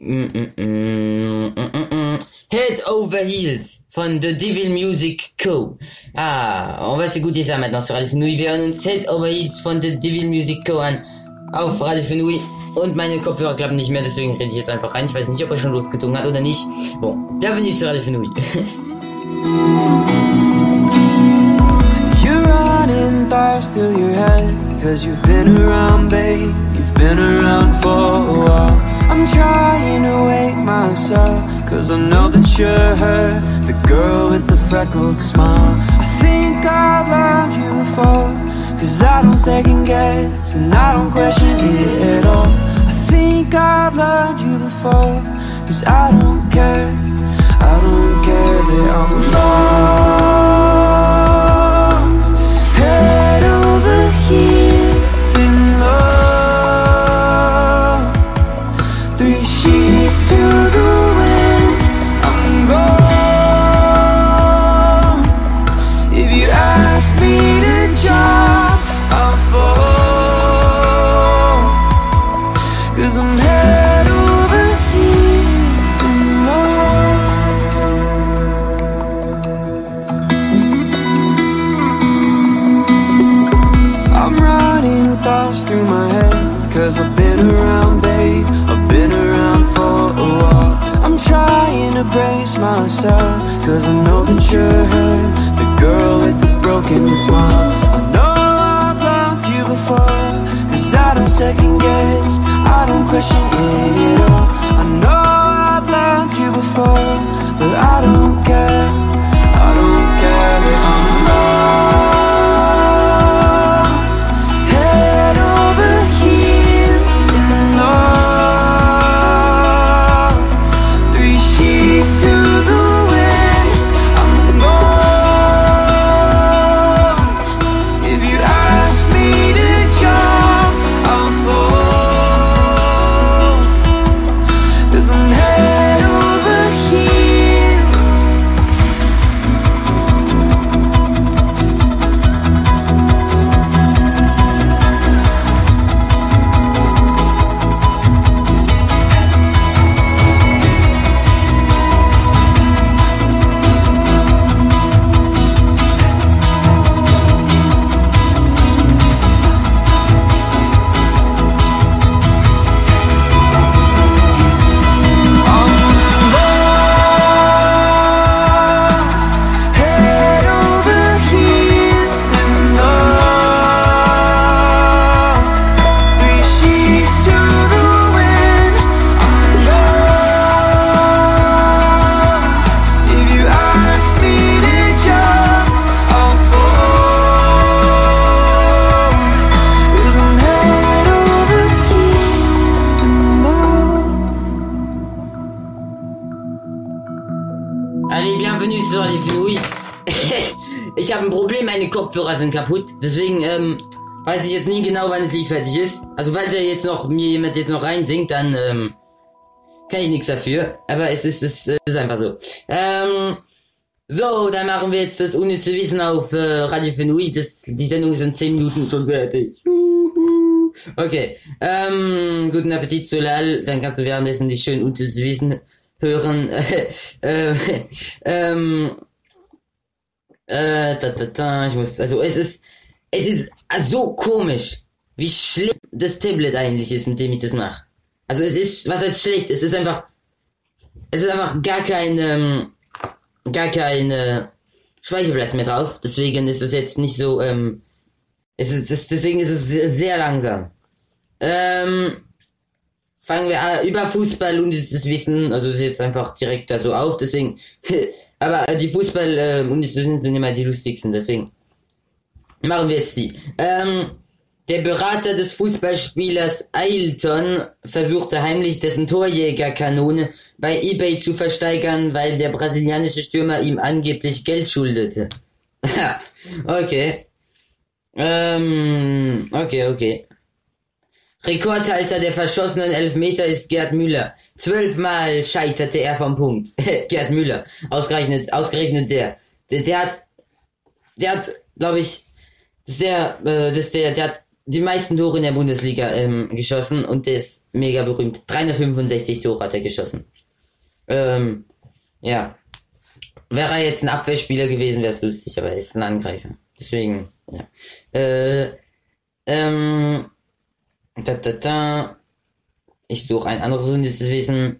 Head Over Heels von The Devil Music Co. Ah, on va s'écouter ça maintenant sur Radio Fenouil. Wir hören uns Head Over Heels von The Devil Music Co. an auf Radio Fenouil. Und meine Kopfhörer klappen nicht mehr, deswegen rede ich jetzt einfach rein. Ich weiß nicht, ob er schon losgezogen hat oder nicht. Bon, bienvenue sur Radio Fenouil. You're running thoughts through your head Cause you've been around, babe been around for a while. I'm trying to wake myself Cause I know that you're her The girl with the freckled smile. I think I've loved you before Cause I don't second guess And I don't question it at all. I think I've loved you before Cause I don't care. I don't care that I'm lost my head Cause I've been around, babe. I've been around for a while. I'm trying to brace myself Cause I know that you're her The girl with the broken smile. I know I've loved you before Cause I don't second guess. I don't question it at all. I know I've loved you before ist doch nicht Louis. ich habe ein Problem, meine Kopfhörer sind kaputt. Deswegen ähm, weiß ich jetzt nie genau, wann das Lied fertig ist. Also falls er jetzt noch mir jemand jetzt noch reinsingt, dann ähm, kann ich nichts dafür. Aber es ist es ist einfach so. Ähm, so, dann machen wir jetzt das unnütze Wissen auf äh, Radio Fenui. Das, die Sendung ist in 10 Minuten schon fertig. Okay. Ähm, guten Appetit, Solal. Dann kannst du währenddessen die schön unnützes Wissen hören. äh, ähm, äh, da, da, da, ich muss, also es ist, es ist so komisch, wie schlecht das Tablet eigentlich ist, mit dem ich das mache. Also es ist, was heißt schlecht? Es ist einfach, es ist einfach gar kein, ähm, gar kein äh, Speicherplatz mehr drauf. Deswegen ist es jetzt nicht so, ähm, es ist, das, deswegen ist es sehr langsam. Ähm, fangen wir an, über Fußball und das Wissen, also ist jetzt einfach direkt da so auf, deswegen, aber äh, die Fußball äh, und das Wissen sind immer die lustigsten, deswegen machen wir jetzt die. Ähm, der Berater des Fußballspielers Ailton versuchte heimlich dessen Torjägerkanone bei eBay zu versteigern, weil der brasilianische Stürmer ihm angeblich Geld schuldete. okay. Ähm, okay, okay. Rekordhalter der verschossenen Elfmeter ist Gerd Müller. Zwölfmal scheiterte er vom Punkt. Gerd Müller. Ausgerechnet, ausgerechnet der. Der, der hat, der hat, glaube ich, das der, äh, das der, der hat die meisten Tore in der Bundesliga ähm, geschossen und der ist mega berühmt. 365 Tore hat er geschossen. Ähm, ja. Wäre er jetzt ein Abwehrspieler gewesen, wäre es lustig, aber er ist ein Angreifer. Deswegen, ja. Äh, ähm, da, da, da. Ich suche ein anderes unnützes Wissen.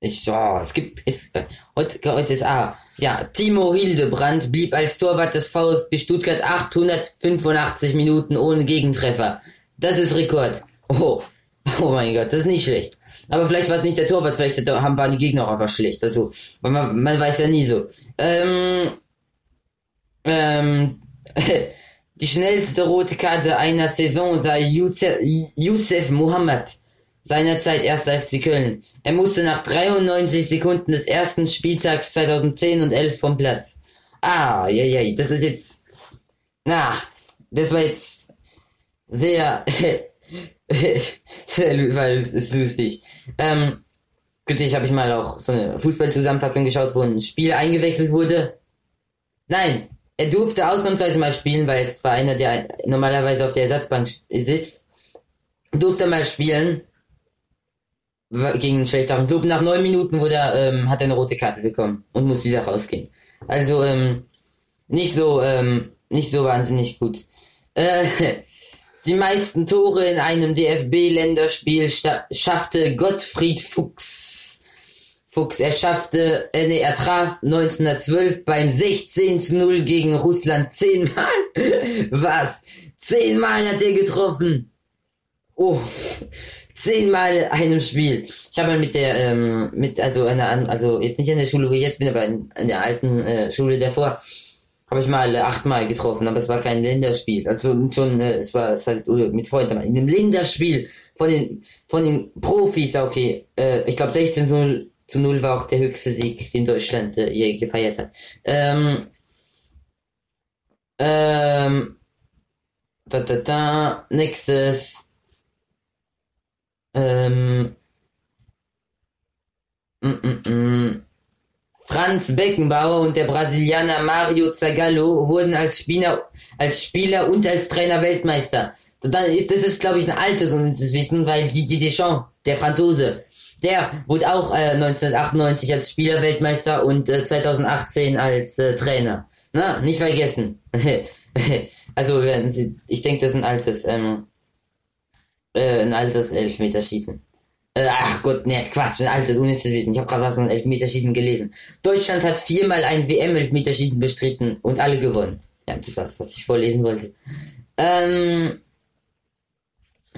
Ich, ja, es gibt, es, heute, heute ist, ah, ja, Timo Hildebrand blieb als Torwart des VfB Stuttgart 885 Minuten ohne Gegentreffer. Das ist Rekord. Oh, oh mein Gott, das ist nicht schlecht. Aber vielleicht war es nicht der Torwart, vielleicht haben, waren die Gegner auch einfach schlecht. Also, man, man weiß ja nie so. Ähm, ähm, die schnellste rote Karte einer Saison sei Youssef, Mohammed, seinerzeit erster FC Köln. Er musste nach 93 Sekunden des ersten Spieltags 2010 und 11 vom Platz. Ah, ja, ja, das ist jetzt, na, das war jetzt sehr, sehr, weil es ist lustig. Ähm, kürzlich habe ich mal auch so eine Fußballzusammenfassung geschaut, wo ein Spiel eingewechselt wurde. Nein, er durfte ausnahmsweise mal spielen, weil es war einer, der normalerweise auf der Ersatzbank sitzt. Durfte mal spielen gegen einen schlechteren Club. Nach neun Minuten wurde er, ähm, hat er eine rote Karte bekommen und muss wieder rausgehen. Also ähm, nicht so ähm, nicht so wahnsinnig gut. Äh, die meisten Tore in einem DFB-Länderspiel schaffte Gottfried Fuchs. Fuchs, er schaffte, äh, nee, er traf 1912 beim 16 zu 0 gegen Russland zehnmal. Was? Zehnmal hat er getroffen. Oh, zehnmal einem Spiel. Ich habe mal mit der, ähm, mit, also einer, also jetzt nicht in der Schule, wo ich jetzt bin, aber in, in der alten äh, Schule davor, habe ich mal äh, achtmal getroffen, aber es war kein Länderspiel. Also schon, äh, es war, es war mit Freunden, in dem Länderspiel von den, von den Profis, okay, äh, ich glaube 16 zu 0, zu 0 war auch der höchste Sieg, den Deutschland äh, je gefeiert hat. Ähm, ähm, da, da, da, nächstes, ähm, mm, mm, mm. Franz Beckenbauer und der Brasilianer Mario Zagallo wurden als Spieler, als Spieler und als Trainer Weltmeister. Das ist, glaube ich, ein altes Wissen, weil Didier Deschamps, der Franzose, der wurde auch äh, 1998 als Spieler Weltmeister und äh, 2018 als äh, Trainer. Na, nicht vergessen. also, ich denke, das ist ein altes, ähm, äh, ein altes Elfmeterschießen. Äh, ach Gott, ne, Quatsch, ein altes unnützes. Ich habe gerade was von Elfmeterschießen gelesen. Deutschland hat viermal ein WM-Elfmeterschießen bestritten und alle gewonnen. Ja, das war's, was ich vorlesen wollte. Ähm,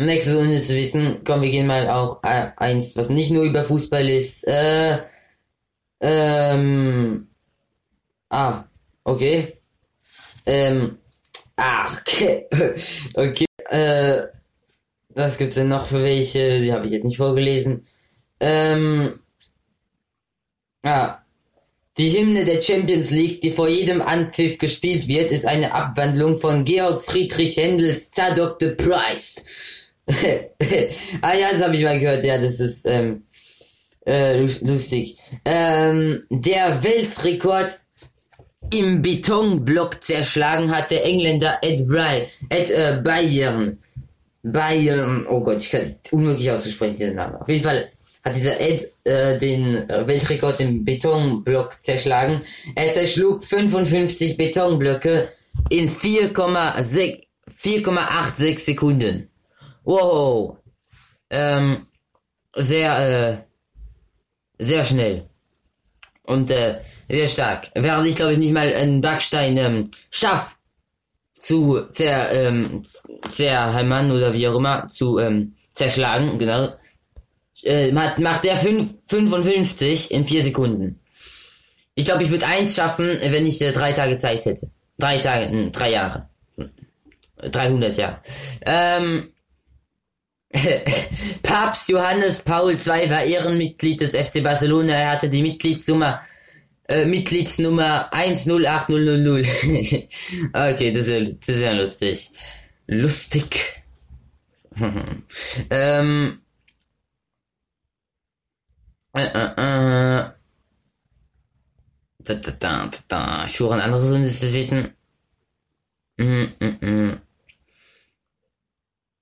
nächstes unnützes Wissen. Komm, wir gehen mal auch äh, eins, was nicht nur über Fußball ist. Äh, ähm, ah, okay. Ähm, ach, okay. okay. Äh, was gibt's denn noch für welche? Die habe ich jetzt nicht vorgelesen. Ähm, ah, Die Hymne der Champions League, die vor jedem Anpfiff gespielt wird, ist eine Abwandlung von Georg Friedrich Händels Zadok the Christ. ah ja, das habe ich mal gehört, ja, das ist ähm, äh, lus- lustig. Ähm, der Weltrekord im Betonblock zerschlagen hat der Engländer Ed, Bry, Ed äh, Bayern. Bayern, oh Gott, ich kann unmöglich auszusprechen diesen Namen. Auf jeden Fall hat dieser Ed äh, den Weltrekord im Betonblock zerschlagen. Er zerschlug 55 Betonblöcke in 4,6 4,86 Sekunden. Wow. Ähm, sehr, äh, sehr schnell. Und äh, sehr stark. Während ich glaube ich nicht mal einen Backstein ähm, schaff zu zer, ähm, zerhämmern oder wie auch immer zu ähm, zerschlagen, genau. Äh, macht, macht der fünf- 55 in vier Sekunden. Ich glaube, ich würde eins schaffen, wenn ich äh, drei Tage Zeit hätte. Drei Tage, äh, drei Jahre. 300 Jahre. Ähm, Papst Johannes Paul II war Ehrenmitglied des FC Barcelona. Er hatte die Mitgliedsnummer äh, Mitgliedsnummer 108000. okay, das ist, ja, das ist ja lustig. Lustig. ähm, äh, äh, äh. Da, da, da, da, da. Ich suche ein anderes unnützes Wissen. Mm, mm, mm.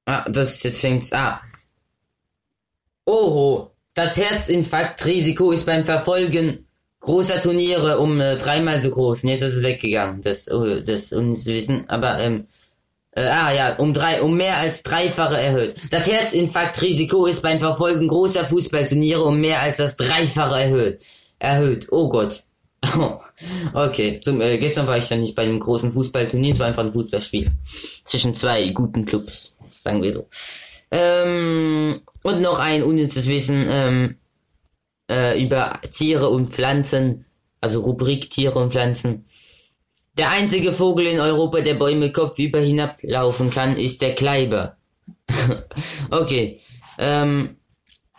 Ah, das jetzt fängt's. Ah. Oho. Das Herzinfarktrisiko ist beim Verfolgen großer Turniere um äh, dreimal so groß. Und jetzt ist es weggegangen. Das, oh, das Unwissen. Aber, ähm, äh, ah ja, um drei, um mehr als dreifache erhöht. Das Herzinfarktrisiko ist beim Verfolgen großer Fußballturniere um mehr als das Dreifache erhöht. Erhöht. Oh Gott. okay. Zum, äh, gestern war ich ja nicht bei einem großen Fußballturnier, es war einfach ein Fußballspiel. Zwischen zwei guten Clubs. Sagen wir so. Ähm, und noch ein unnützes Wissen, ähm, äh, über Tiere und Pflanzen. Also Rubrik Tiere und Pflanzen. Der einzige Vogel in Europa, der Bäume kopfüber hinablaufen kann, ist der Kleiber. okay. Ähm,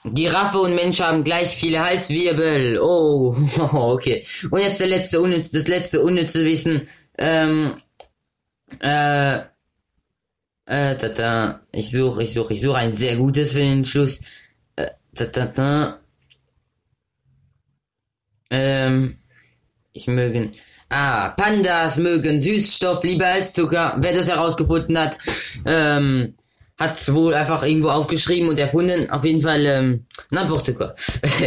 Giraffe und Mensch haben gleich viele Halswirbel. Oh, okay. Und jetzt der letzte das letzte unnütze Wissen. Ähm, äh, äh, da. Ich suche, ich suche, ich suche ein sehr gutes für den Schluss. Äh, da, da, da. Ähm, ich mögen. Ah, Pandas mögen Süßstoff lieber als Zucker. Wer das herausgefunden hat, ähm, hat's wohl einfach irgendwo aufgeschrieben und erfunden. Auf jeden Fall, ähm, n'importe quoi.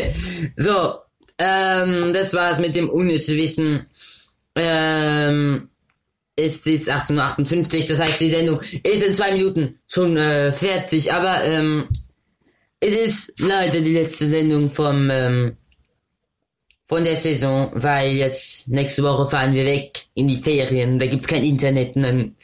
so, ähm, das war's mit dem unnütze Wissen. Ähm, ist jetzt 18.58 das heißt, die Sendung ist in zwei Minuten schon äh, fertig, aber ähm, es ist leider die letzte Sendung vom ähm, von der Saison, weil jetzt nächste Woche fahren wir weg in die Ferien, da gibt's kein Internet dann,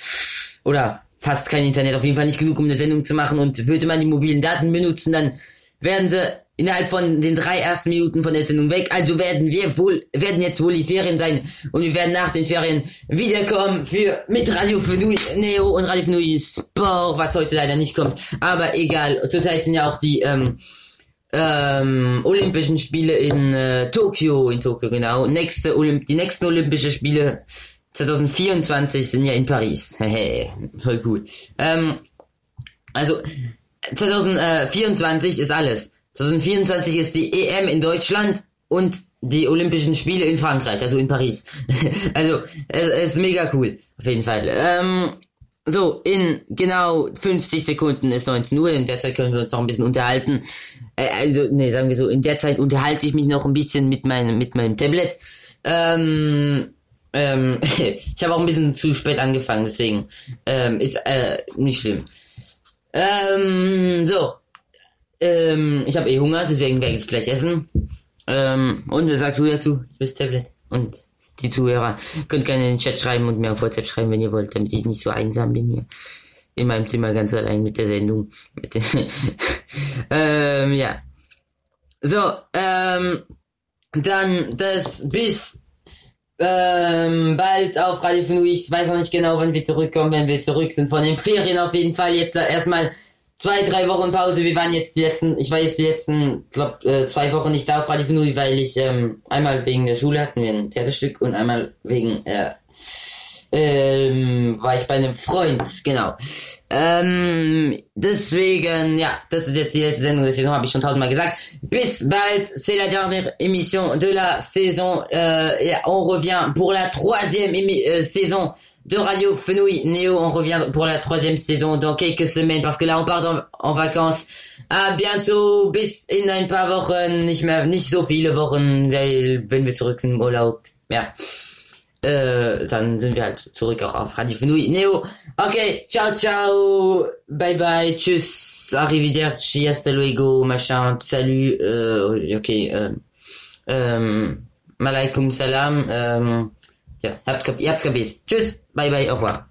oder fast kein Internet, auf jeden Fall nicht genug, um eine Sendung zu machen. Und würde man die mobilen Daten benutzen, dann werden sie innerhalb von den drei ersten Minuten von der Sendung weg. Also werden wir wohl, werden jetzt wohl die Ferien sein und wir werden nach den Ferien wiederkommen für mit Radio Fenui Neo und Radio Fenui Sport, was heute leider nicht kommt. Aber egal, zurzeit sind ja auch die ähm, ähm, Olympischen Spiele in äh, Tokio, in Tokio genau. Nächste Olymp die nächsten Olympische Spiele 2024 sind ja in Paris. Hehe, voll cool. Ähm, also 2024 ist alles. 2024 ist die EM in Deutschland und die Olympischen Spiele in Frankreich, also in Paris. also es ist mega cool, auf jeden Fall. Ähm, so, in genau 50 Sekunden ist 19 Uhr, in der Zeit können wir uns noch ein bisschen unterhalten. Äh, also, nee, sagen wir so, in der Zeit unterhalte ich mich noch ein bisschen mit meinem, mit meinem Tablet. Ähm, ähm, ich habe auch ein bisschen zu spät angefangen, deswegen ähm, ist äh, nicht schlimm. Ähm, so. Ähm, ich habe eh Hunger, deswegen werde ich jetzt gleich essen. Ähm, und was sagst du dazu? Du bist Tablet. Und die Zuhörer könnt gerne in den Chat schreiben und mir auf WhatsApp schreiben, wenn ihr wollt, damit ich nicht so einsam bin hier. In meinem Zimmer ganz allein mit der Sendung. Mit ähm, ja. So, ähm, dann das bis ähm, bald auf Radio Fenui. Ich weiß noch nicht genau, wann wir zurückkommen, wenn wir zurück sind von den Ferien auf jeden Fall. Jetzt erstmal zwei, drei Wochen Pause. Wir waren jetzt die letzten, ich war jetzt die letzten, glaub, äh, zwei Wochen nicht da auf Radio Fenui, weil ich ähm, einmal wegen der Schule hatten wir ein Theaterstück und einmal wegen, äh, ähm, war ich bei einem Freund, genau. Ähm, deswegen, ja, das ist jetzt die letzte Sendung der Saison, habe ich schon tausendmal gesagt. Bis bald, c'est la dernière émission de la saison. Euh, et on revient pour la troisième émi- euh, saison de Radio Fenouil. Néo. On revient pour la troisième saison dans quelques semaines parce que là on part en vacances. À bientôt, bis in ein paar Wochen, nicht mehr, nicht so viele Wochen, weil wenn wir zurück sind im Urlaub, ja. Äh, dann sind wir halt zurück auch auf Radio Fenouil. Neo. Okay, ciao, ciao, bye bye, tschüss, arrivederci, hasta luego, machin, salut, äh, okay, äh, ähm, malaikum salam, ähm, ja, habt, ihr habt's kapiert. Tschüss, bye bye, au revoir.